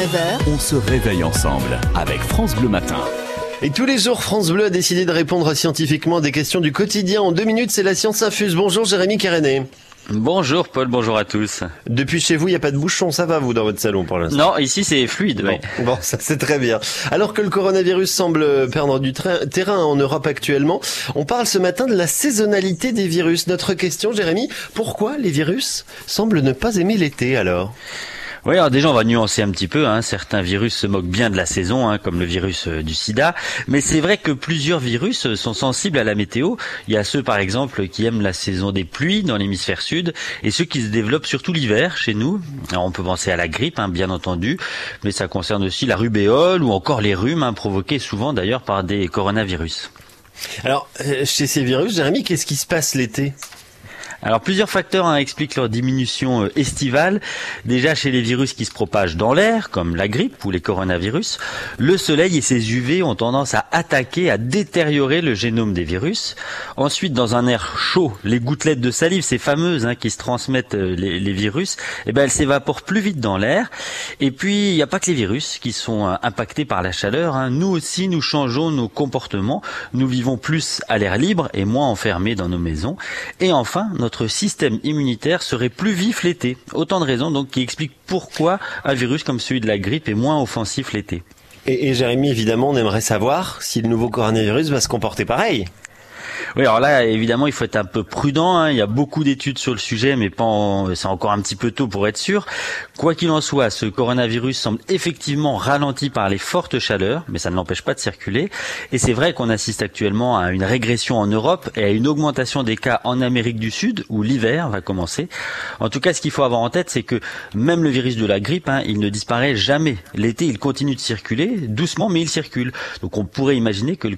9h, On se réveille ensemble avec France Bleu Matin. Et tous les jours, France Bleu a décidé de répondre scientifiquement à des questions du quotidien. En deux minutes, c'est la science infuse. Bonjour Jérémy Kéréné. Bonjour Paul, bonjour à tous. Depuis chez vous, il n'y a pas de bouchon, ça va vous dans votre salon pour l'instant? Non, ici c'est fluide. Bon, bon, ça c'est très bien. Alors que le coronavirus semble perdre du terrain en Europe actuellement, on parle ce matin de la saisonnalité des virus. Notre question, Jérémy, pourquoi les virus semblent ne pas aimer l'été alors? Oui, alors déjà on va nuancer un petit peu. Hein. Certains virus se moquent bien de la saison, hein, comme le virus euh, du SIDA. Mais c'est vrai que plusieurs virus euh, sont sensibles à la météo. Il y a ceux par exemple qui aiment la saison des pluies dans l'hémisphère sud et ceux qui se développent surtout l'hiver chez nous. Alors, on peut penser à la grippe, hein, bien entendu, mais ça concerne aussi la rubéole ou encore les rhumes, hein, provoqués souvent d'ailleurs par des coronavirus. Alors, euh, chez ces virus, Jérémy, qu'est-ce qui se passe l'été? Alors plusieurs facteurs hein, expliquent leur diminution euh, estivale. Déjà chez les virus qui se propagent dans l'air, comme la grippe ou les coronavirus, le soleil et ses UV ont tendance à attaquer, à détériorer le génome des virus. Ensuite, dans un air chaud, les gouttelettes de salive, ces fameuses hein, qui se transmettent euh, les, virus, eh ben, elles s'évaporent plus vite dans l'air. Et puis, il n'y a pas que les virus qui sont euh, impactés par la chaleur. hein. Nous aussi, nous changeons nos comportements. Nous vivons plus à l'air libre et moins enfermés dans nos maisons. Et enfin, système immunitaire serait plus vif l'été. Autant de raisons donc qui expliquent pourquoi un virus comme celui de la grippe est moins offensif l'été. et, et Jérémy, évidemment, on aimerait savoir si le nouveau coronavirus va se comporter pareil. Oui, alors là, évidemment, il faut être un peu prudent. hein. Il y a beaucoup d'études sur le sujet, mais en- c'est encore un petit peu tôt pour être sûr. Quoi qu'il en soit, ce coronavirus semble effectivement ralenti par les fortes chaleurs, mais ça ne l'empêche pas de circuler. Et c'est vrai qu'on assiste actuellement à une régression en Europe et à une augmentation des cas en Amérique du Sud, où l'hiver va commencer. En tout cas, ce qu'il faut avoir en tête, c'est que même le virus de la grippe, hein, il ne disparaît jamais. L'été, il continue de circuler, doucement, mais il circule. Donc on pourrait imaginer que le